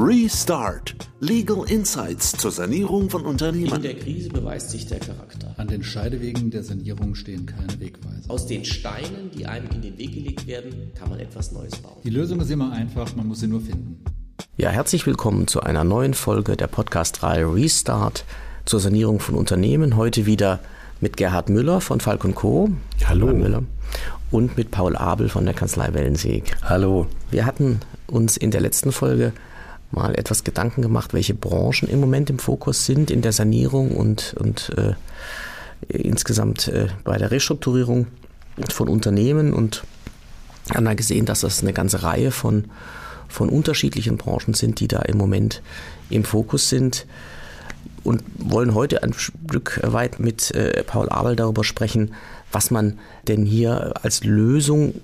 Restart. Legal Insights zur Sanierung von Unternehmen. In der Krise beweist sich der Charakter. An den Scheidewegen der Sanierung stehen keine Wegweiser. Aus den Steinen, die einem in den Weg gelegt werden, kann man etwas Neues bauen. Die Lösung ist immer einfach, man muss sie nur finden. Ja, herzlich willkommen zu einer neuen Folge der Podcast-Reihe Restart zur Sanierung von Unternehmen. Heute wieder mit Gerhard Müller von Falk Co. Hallo. Herr Müller. Und mit Paul Abel von der Kanzlei Wellensieg. Hallo. Wir hatten uns in der letzten Folge mal etwas Gedanken gemacht, welche Branchen im Moment im Fokus sind in der Sanierung und, und äh, insgesamt äh, bei der Restrukturierung von Unternehmen und haben da gesehen, dass das eine ganze Reihe von, von unterschiedlichen Branchen sind, die da im Moment im Fokus sind und wollen heute ein Stück weit mit äh, Paul Abel darüber sprechen, was man denn hier als Lösung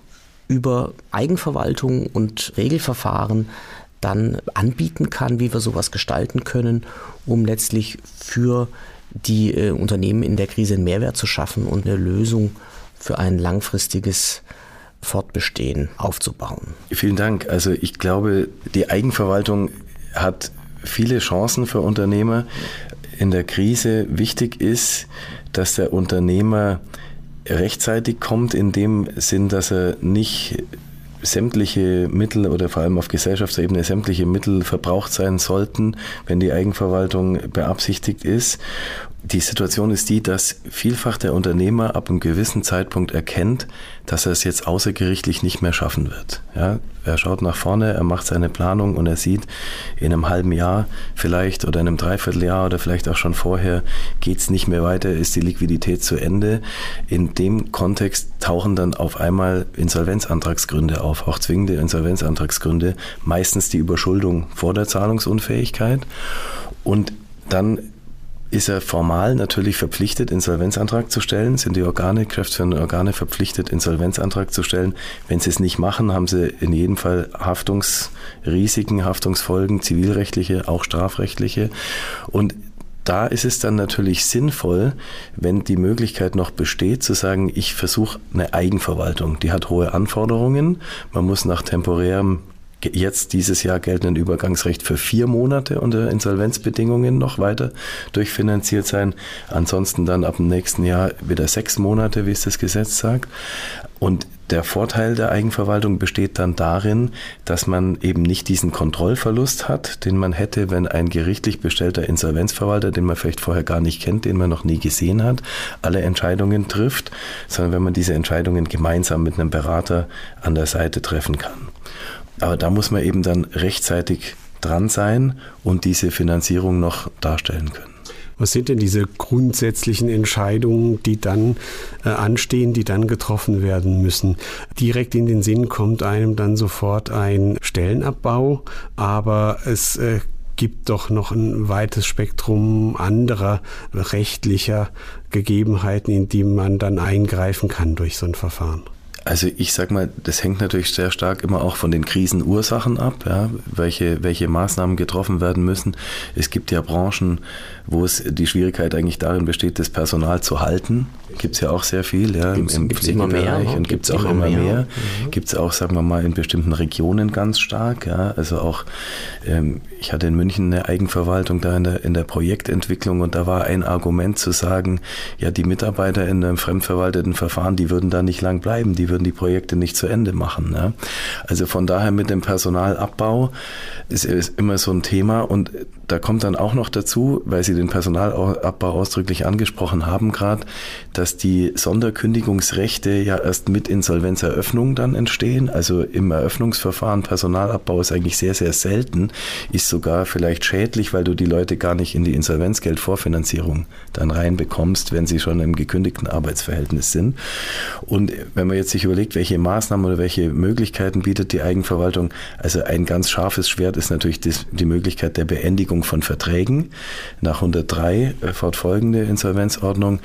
über Eigenverwaltung und Regelverfahren dann anbieten kann, wie wir sowas gestalten können, um letztlich für die äh, Unternehmen in der Krise einen Mehrwert zu schaffen und eine Lösung für ein langfristiges Fortbestehen aufzubauen. Vielen Dank. Also ich glaube, die Eigenverwaltung hat viele Chancen für Unternehmer. In der Krise wichtig ist, dass der Unternehmer rechtzeitig kommt, in dem Sinn, dass er nicht sämtliche Mittel oder vor allem auf Gesellschaftsebene sämtliche Mittel verbraucht sein sollten, wenn die Eigenverwaltung beabsichtigt ist. Die Situation ist die, dass vielfach der Unternehmer ab einem gewissen Zeitpunkt erkennt, dass er es jetzt außergerichtlich nicht mehr schaffen wird. Ja, er schaut nach vorne, er macht seine Planung und er sieht, in einem halben Jahr vielleicht oder in einem Dreivierteljahr oder vielleicht auch schon vorher geht es nicht mehr weiter, ist die Liquidität zu Ende. In dem Kontext tauchen dann auf einmal Insolvenzantragsgründe auf, auch zwingende Insolvenzantragsgründe, meistens die Überschuldung vor der Zahlungsunfähigkeit. Und dann ist er formal natürlich verpflichtet, Insolvenzantrag zu stellen, sind die Organe, kräfteführenden Organe verpflichtet, Insolvenzantrag zu stellen. Wenn sie es nicht machen, haben sie in jedem Fall Haftungsrisiken, Haftungsfolgen, zivilrechtliche, auch strafrechtliche. Und da ist es dann natürlich sinnvoll, wenn die Möglichkeit noch besteht, zu sagen, ich versuche eine Eigenverwaltung. Die hat hohe Anforderungen. Man muss nach temporärem jetzt dieses Jahr geltenden Übergangsrecht für vier Monate unter Insolvenzbedingungen noch weiter durchfinanziert sein. Ansonsten dann ab dem nächsten Jahr wieder sechs Monate, wie es das Gesetz sagt. Und der Vorteil der Eigenverwaltung besteht dann darin, dass man eben nicht diesen Kontrollverlust hat, den man hätte, wenn ein gerichtlich bestellter Insolvenzverwalter, den man vielleicht vorher gar nicht kennt, den man noch nie gesehen hat, alle Entscheidungen trifft, sondern wenn man diese Entscheidungen gemeinsam mit einem Berater an der Seite treffen kann. Aber da muss man eben dann rechtzeitig dran sein und diese Finanzierung noch darstellen können. Was sind denn diese grundsätzlichen Entscheidungen, die dann äh, anstehen, die dann getroffen werden müssen? Direkt in den Sinn kommt einem dann sofort ein Stellenabbau, aber es äh, gibt doch noch ein weites Spektrum anderer rechtlicher Gegebenheiten, in die man dann eingreifen kann durch so ein Verfahren. Also ich sag mal, das hängt natürlich sehr stark immer auch von den Krisenursachen ab, ja, welche, welche Maßnahmen getroffen werden müssen. Es gibt ja Branchen, wo es die Schwierigkeit eigentlich darin besteht, das Personal zu halten. Gibt es ja auch sehr viel ja, gibt's, im gibt's mehr, ne? und gibt es auch immer mehr. mehr. Mhm. Gibt es auch, sagen wir mal, in bestimmten Regionen ganz stark. Ja. Also auch, ähm, ich hatte in München eine Eigenverwaltung da in der, in der Projektentwicklung und da war ein Argument zu sagen, ja, die Mitarbeiter in einem fremdverwalteten Verfahren, die würden da nicht lang bleiben, die würden die Projekte nicht zu Ende machen. Ja. Also von daher mit dem Personalabbau ist, ist immer so ein Thema und da kommt dann auch noch dazu, weil Sie den Personalabbau ausdrücklich angesprochen haben gerade, dass die Sonderkündigungsrechte ja erst mit Insolvenzeröffnung dann entstehen. Also im Eröffnungsverfahren Personalabbau ist eigentlich sehr, sehr selten, ist sogar vielleicht schädlich, weil du die Leute gar nicht in die Insolvenzgeldvorfinanzierung dann reinbekommst, wenn sie schon im gekündigten Arbeitsverhältnis sind. Und wenn man jetzt sich überlegt, welche Maßnahmen oder welche Möglichkeiten bietet die Eigenverwaltung, also ein ganz scharfes Schwert ist natürlich die Möglichkeit der Beendigung von Verträgen nach 103 äh, fortfolgende Insolvenzordnung.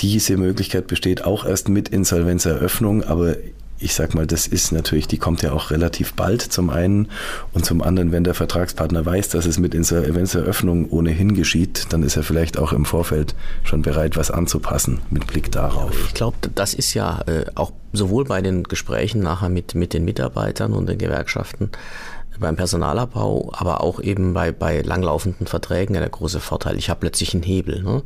Diese Möglichkeit besteht auch erst mit Insolvenzeröffnung, aber ich sag mal, das ist natürlich, die kommt ja auch relativ bald zum einen und zum anderen, wenn der Vertragspartner weiß, dass es mit Insolvenzeröffnung ohnehin geschieht, dann ist er vielleicht auch im Vorfeld schon bereit, was anzupassen mit Blick darauf. Ich glaube, das ist ja äh, auch sowohl bei den Gesprächen nachher mit, mit den Mitarbeitern und den Gewerkschaften beim Personalabbau, aber auch eben bei, bei langlaufenden Verträgen ja der große Vorteil. Ich habe plötzlich einen Hebel, ne?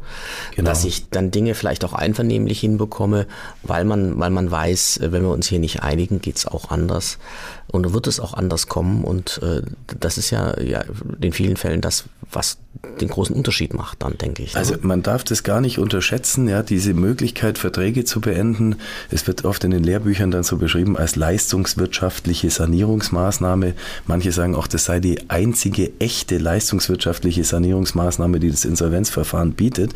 genau. dass ich dann Dinge vielleicht auch einvernehmlich hinbekomme, weil man, weil man weiß, wenn wir uns hier nicht einigen, geht's auch anders und wird es auch anders kommen und äh, das ist ja, ja in vielen Fällen das, was den großen Unterschied macht, dann denke ich. Ne? Also man darf das gar nicht unterschätzen, ja, diese Möglichkeit, Verträge zu beenden. Es wird oft in den Lehrbüchern dann so beschrieben als leistungswirtschaftliche Sanierungsmaßnahme. Manche sagen auch, das sei die einzige echte leistungswirtschaftliche Sanierungsmaßnahme, die das Insolvenzverfahren bietet.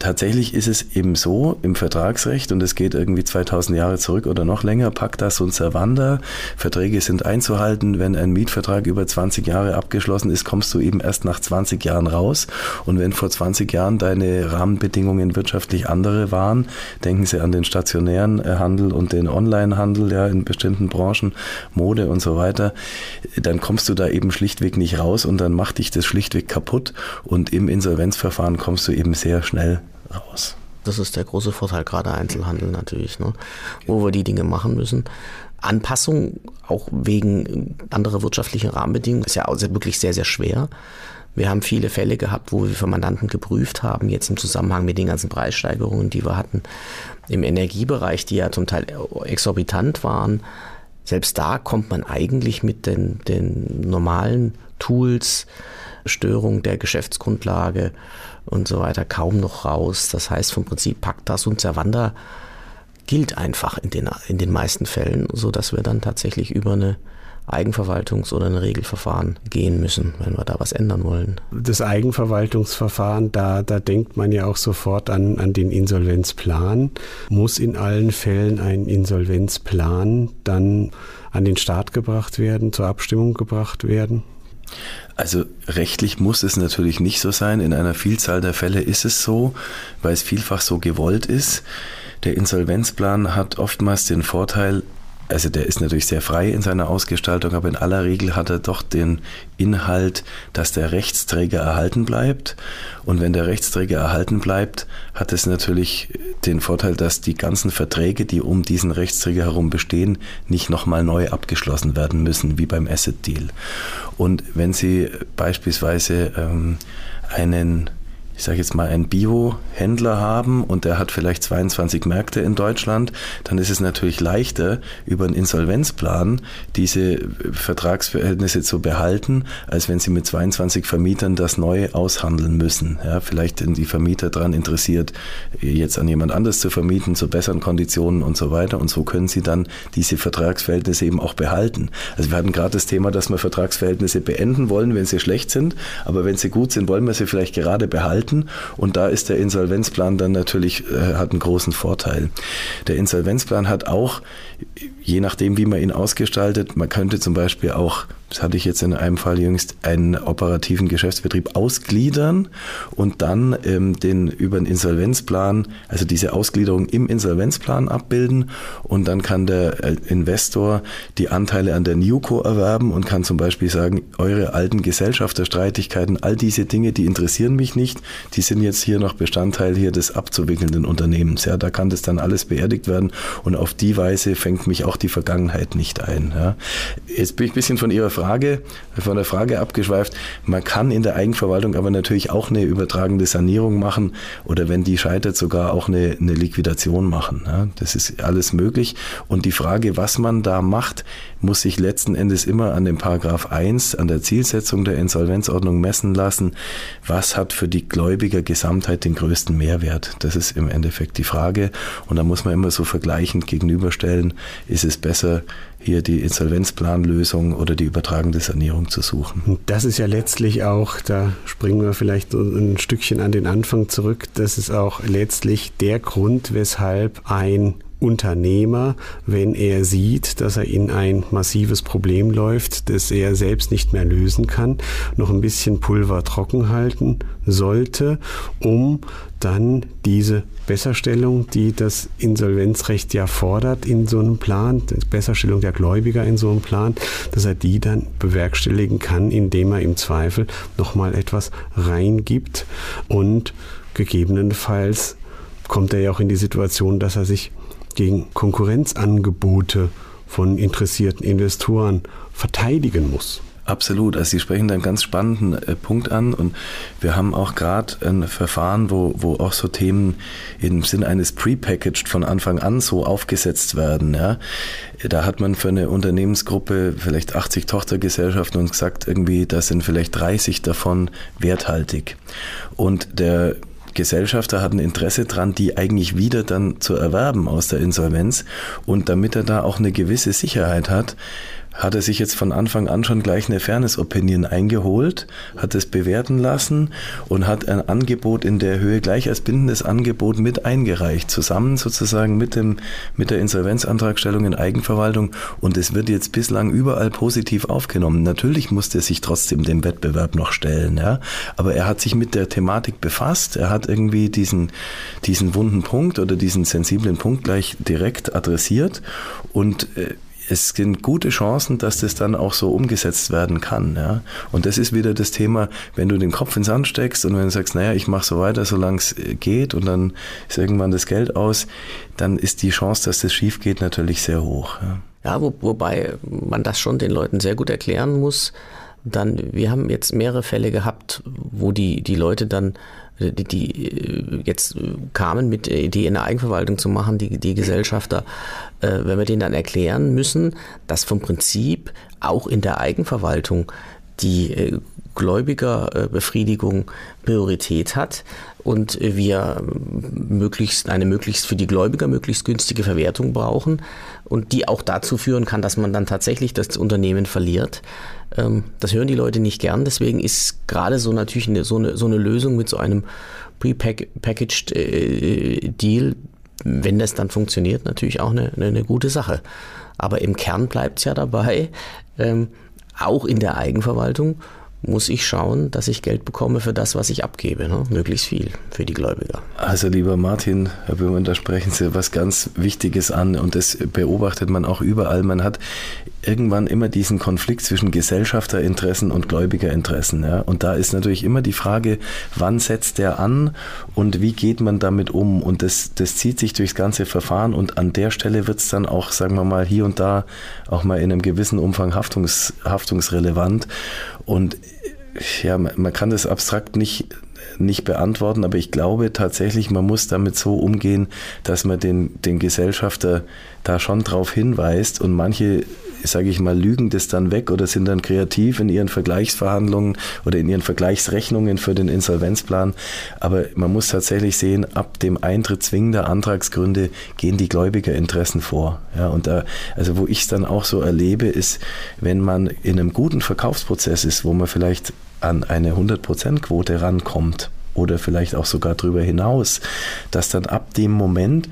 Tatsächlich ist es eben so im Vertragsrecht und es geht irgendwie 2000 Jahre zurück oder noch länger, Pacta und Servanda. Verträge sind einzuhalten. Wenn ein Mietvertrag über 20 Jahre abgeschlossen ist, kommst du eben erst nach 20 Jahren raus. Und wenn vor 20 Jahren deine Rahmenbedingungen wirtschaftlich andere waren, denken Sie an den stationären äh, Handel und den Onlinehandel ja in bestimmten Branchen, Mode und so weiter, dann kommst du da eben schlichtweg nicht raus und dann macht dich das schlichtweg kaputt und im Insolvenzverfahren kommst du eben sehr schnell raus. Das ist der große Vorteil, gerade Einzelhandel natürlich, ne? wo wir die Dinge machen müssen. Anpassung, auch wegen anderer wirtschaftlicher Rahmenbedingungen, ist ja wirklich sehr, sehr schwer. Wir haben viele Fälle gehabt, wo wir für Mandanten geprüft haben, jetzt im Zusammenhang mit den ganzen Preissteigerungen, die wir hatten, im Energiebereich, die ja zum Teil exorbitant waren. Selbst da kommt man eigentlich mit den, den normalen Tools, Störung der Geschäftsgrundlage und so weiter kaum noch raus. Das heißt, vom Prinzip Pactas und Servanda gilt einfach in den, in den meisten Fällen, so dass wir dann tatsächlich über eine Eigenverwaltungs- oder ein Regelverfahren gehen müssen, wenn wir da was ändern wollen. Das Eigenverwaltungsverfahren, da, da denkt man ja auch sofort an, an den Insolvenzplan. Muss in allen Fällen ein Insolvenzplan dann an den Start gebracht werden, zur Abstimmung gebracht werden? Also rechtlich muss es natürlich nicht so sein. In einer Vielzahl der Fälle ist es so, weil es vielfach so gewollt ist. Der Insolvenzplan hat oftmals den Vorteil, also der ist natürlich sehr frei in seiner Ausgestaltung, aber in aller Regel hat er doch den Inhalt, dass der Rechtsträger erhalten bleibt. Und wenn der Rechtsträger erhalten bleibt, hat es natürlich den Vorteil, dass die ganzen Verträge, die um diesen Rechtsträger herum bestehen, nicht nochmal neu abgeschlossen werden müssen, wie beim Asset Deal. Und wenn Sie beispielsweise ähm, einen ich sage jetzt mal, einen Bio-Händler haben und der hat vielleicht 22 Märkte in Deutschland, dann ist es natürlich leichter, über einen Insolvenzplan diese Vertragsverhältnisse zu behalten, als wenn sie mit 22 Vermietern das neu aushandeln müssen. Ja, vielleicht sind die Vermieter daran interessiert, jetzt an jemand anderes zu vermieten, zu besseren Konditionen und so weiter. Und so können sie dann diese Vertragsverhältnisse eben auch behalten. Also wir hatten gerade das Thema, dass wir Vertragsverhältnisse beenden wollen, wenn sie schlecht sind, aber wenn sie gut sind, wollen wir sie vielleicht gerade behalten halten. Und da ist der Insolvenzplan dann natürlich, äh, hat einen großen Vorteil. Der Insolvenzplan hat auch, je nachdem, wie man ihn ausgestaltet, man könnte zum Beispiel auch das hatte ich jetzt in einem Fall jüngst, einen operativen Geschäftsbetrieb ausgliedern und dann ähm, den über den Insolvenzplan, also diese Ausgliederung im Insolvenzplan abbilden und dann kann der äh, Investor die Anteile an der Newco erwerben und kann zum Beispiel sagen, eure alten Gesellschafterstreitigkeiten, all diese Dinge, die interessieren mich nicht, die sind jetzt hier noch Bestandteil hier des abzuwickelnden Unternehmens. Ja, da kann das dann alles beerdigt werden und auf die Weise fängt mich auch die Vergangenheit nicht ein. Ja. Jetzt bin ich ein bisschen von Ihrer Frage Frage, von der Frage abgeschweift. Man kann in der Eigenverwaltung aber natürlich auch eine übertragende Sanierung machen oder wenn die scheitert, sogar auch eine, eine Liquidation machen. Ja, das ist alles möglich. Und die Frage, was man da macht, muss sich letzten Endes immer an dem Paragraph 1, an der Zielsetzung der Insolvenzordnung messen lassen. Was hat für die Gläubiger Gesamtheit den größten Mehrwert? Das ist im Endeffekt die Frage. Und da muss man immer so vergleichend gegenüberstellen, ist es besser, hier die Insolvenzplanlösung oder die übertragende Sanierung zu suchen. Das ist ja letztlich auch, da springen wir vielleicht ein Stückchen an den Anfang zurück, das ist auch letztlich der Grund, weshalb ein Unternehmer, wenn er sieht, dass er in ein massives Problem läuft, das er selbst nicht mehr lösen kann, noch ein bisschen Pulver trocken halten sollte, um dann diese Besserstellung, die das Insolvenzrecht ja fordert in so einem Plan, Besserstellung der Gläubiger in so einem Plan, dass er die dann bewerkstelligen kann, indem er im Zweifel nochmal etwas reingibt. Und gegebenenfalls kommt er ja auch in die Situation, dass er sich gegen Konkurrenzangebote von interessierten Investoren verteidigen muss. Absolut. Also Sie sprechen da einen ganz spannenden äh, Punkt an und wir haben auch gerade ein Verfahren, wo, wo auch so Themen im Sinn eines Prepackaged von Anfang an so aufgesetzt werden. Ja. Da hat man für eine Unternehmensgruppe vielleicht 80 Tochtergesellschaften und gesagt, irgendwie, da sind vielleicht 30 davon werthaltig. Und der Gesellschafter hat ein Interesse dran, die eigentlich wieder dann zu erwerben aus der Insolvenz. Und damit er da auch eine gewisse Sicherheit hat, hat er sich jetzt von Anfang an schon gleich eine Fairness-Opinion eingeholt, hat es bewerten lassen und hat ein Angebot in der Höhe gleich als bindendes Angebot mit eingereicht, zusammen sozusagen mit, dem, mit der Insolvenzantragstellung in Eigenverwaltung. Und es wird jetzt bislang überall positiv aufgenommen. Natürlich musste er sich trotzdem dem Wettbewerb noch stellen, ja, aber er hat sich mit der Thematik befasst, er hat irgendwie diesen, diesen wunden Punkt oder diesen sensiblen Punkt gleich direkt adressiert. Und äh, es sind gute Chancen, dass das dann auch so umgesetzt werden kann. Ja? Und das ist wieder das Thema, wenn du den Kopf ins Sand steckst und wenn du sagst, naja, ich mache so weiter, solange es äh, geht und dann ist irgendwann das Geld aus, dann ist die Chance, dass das schief geht, natürlich sehr hoch. Ja, ja wo, wobei man das schon den Leuten sehr gut erklären muss. Dann, wir haben jetzt mehrere Fälle gehabt, wo die, die Leute dann die, die jetzt kamen mit der Idee, eine Eigenverwaltung zu machen, die, die Gesellschafter, äh, wenn wir denen dann erklären müssen, dass vom Prinzip auch in der Eigenverwaltung die äh, Gläubigerbefriedigung Priorität hat und wir möglichst eine möglichst für die Gläubiger möglichst günstige Verwertung brauchen und die auch dazu führen kann, dass man dann tatsächlich das Unternehmen verliert. Ähm, das hören die Leute nicht gern. Deswegen ist gerade so natürlich eine, so, eine, so eine Lösung mit so einem prepackaged äh, Deal, wenn das dann funktioniert, natürlich auch eine, eine gute Sache. Aber im Kern bleibt es ja dabei, ähm, auch in der Eigenverwaltung muss ich schauen, dass ich Geld bekomme für das, was ich abgebe, ne? möglichst viel für die Gläubiger. Also lieber Martin, Herr Böhmann, da sprechen Sie was ganz Wichtiges an und das beobachtet man auch überall. Man hat irgendwann immer diesen Konflikt zwischen Gesellschafterinteressen und Gläubigerinteressen. Ja? Und da ist natürlich immer die Frage, wann setzt der an und wie geht man damit um? Und das, das zieht sich durchs ganze Verfahren und an der Stelle wird es dann auch, sagen wir mal, hier und da auch mal in einem gewissen Umfang haftungs, haftungsrelevant. Und ja, man kann das abstrakt nicht, nicht beantworten, aber ich glaube tatsächlich, man muss damit so umgehen, dass man den, den Gesellschafter da schon drauf hinweist und manche sage ich mal, lügen das dann weg oder sind dann kreativ in ihren Vergleichsverhandlungen oder in ihren Vergleichsrechnungen für den Insolvenzplan. Aber man muss tatsächlich sehen, ab dem Eintritt zwingender Antragsgründe gehen die Gläubigerinteressen vor. Ja, und da, also wo ich es dann auch so erlebe, ist, wenn man in einem guten Verkaufsprozess ist, wo man vielleicht an eine 100%-Quote rankommt, oder vielleicht auch sogar darüber hinaus, dass dann ab dem Moment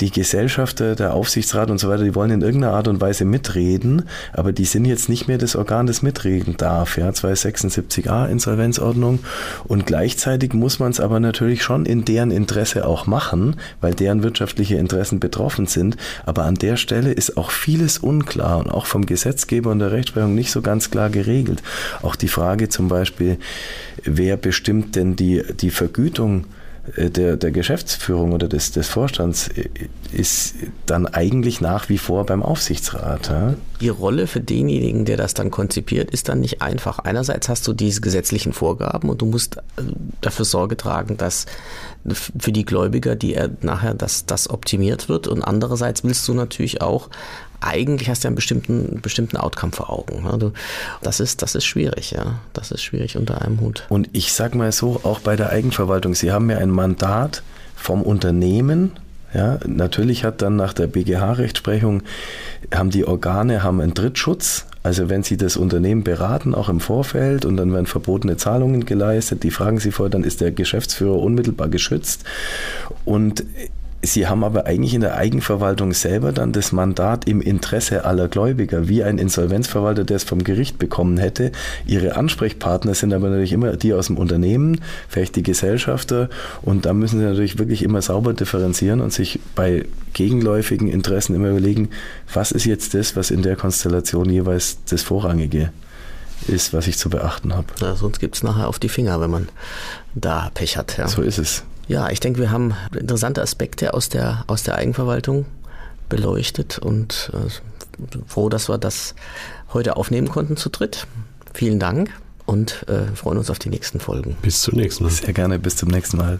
die Gesellschafter, der Aufsichtsrat und so weiter, die wollen in irgendeiner Art und Weise mitreden, aber die sind jetzt nicht mehr das Organ, das mitreden darf. Ja, 276a Insolvenzordnung. Und gleichzeitig muss man es aber natürlich schon in deren Interesse auch machen, weil deren wirtschaftliche Interessen betroffen sind. Aber an der Stelle ist auch vieles unklar und auch vom Gesetzgeber und der Rechtsprechung nicht so ganz klar geregelt. Auch die Frage zum Beispiel, wer bestimmt denn die, die Vergütung äh, der, der Geschäftsführung oder des, des Vorstands äh, ist dann eigentlich nach wie vor beim Aufsichtsrat. Ja? Die Rolle für denjenigen, der das dann konzipiert, ist dann nicht einfach. Einerseits hast du diese gesetzlichen Vorgaben und du musst äh, dafür Sorge tragen, dass für die Gläubiger, die er nachher das, das optimiert wird. Und andererseits willst du natürlich auch eigentlich hast du einen bestimmten, bestimmten Outcome vor Augen. Ne? das, ist, das ist schwierig, ja. Das ist schwierig unter einem Hut. Und ich sag mal so, auch bei der Eigenverwaltung, Sie haben ja ein Mandat vom Unternehmen. Ja, natürlich hat dann nach der BGH-Rechtsprechung haben die Organe haben einen Drittschutz. Also wenn Sie das Unternehmen beraten, auch im Vorfeld, und dann werden verbotene Zahlungen geleistet, die fragen Sie vorher, dann ist der Geschäftsführer unmittelbar geschützt. Und Sie haben aber eigentlich in der Eigenverwaltung selber dann das Mandat im Interesse aller Gläubiger, wie ein Insolvenzverwalter, der es vom Gericht bekommen hätte. Ihre Ansprechpartner sind aber natürlich immer die aus dem Unternehmen, vielleicht die Gesellschafter. Und da müssen Sie natürlich wirklich immer sauber differenzieren und sich bei gegenläufigen Interessen immer überlegen, was ist jetzt das, was in der Konstellation jeweils das Vorrangige ist, was ich zu beachten habe. Ja, sonst gibt es nachher auf die Finger, wenn man da Pech hat. Ja. So ist es. Ja, ich denke, wir haben interessante Aspekte aus der, aus der Eigenverwaltung beleuchtet und äh, froh, dass wir das heute aufnehmen konnten zu dritt. vielen Dank und äh, freuen uns auf die nächsten Folgen. Bis zum nächsten Mal. Sehr gerne, bis zum nächsten Mal.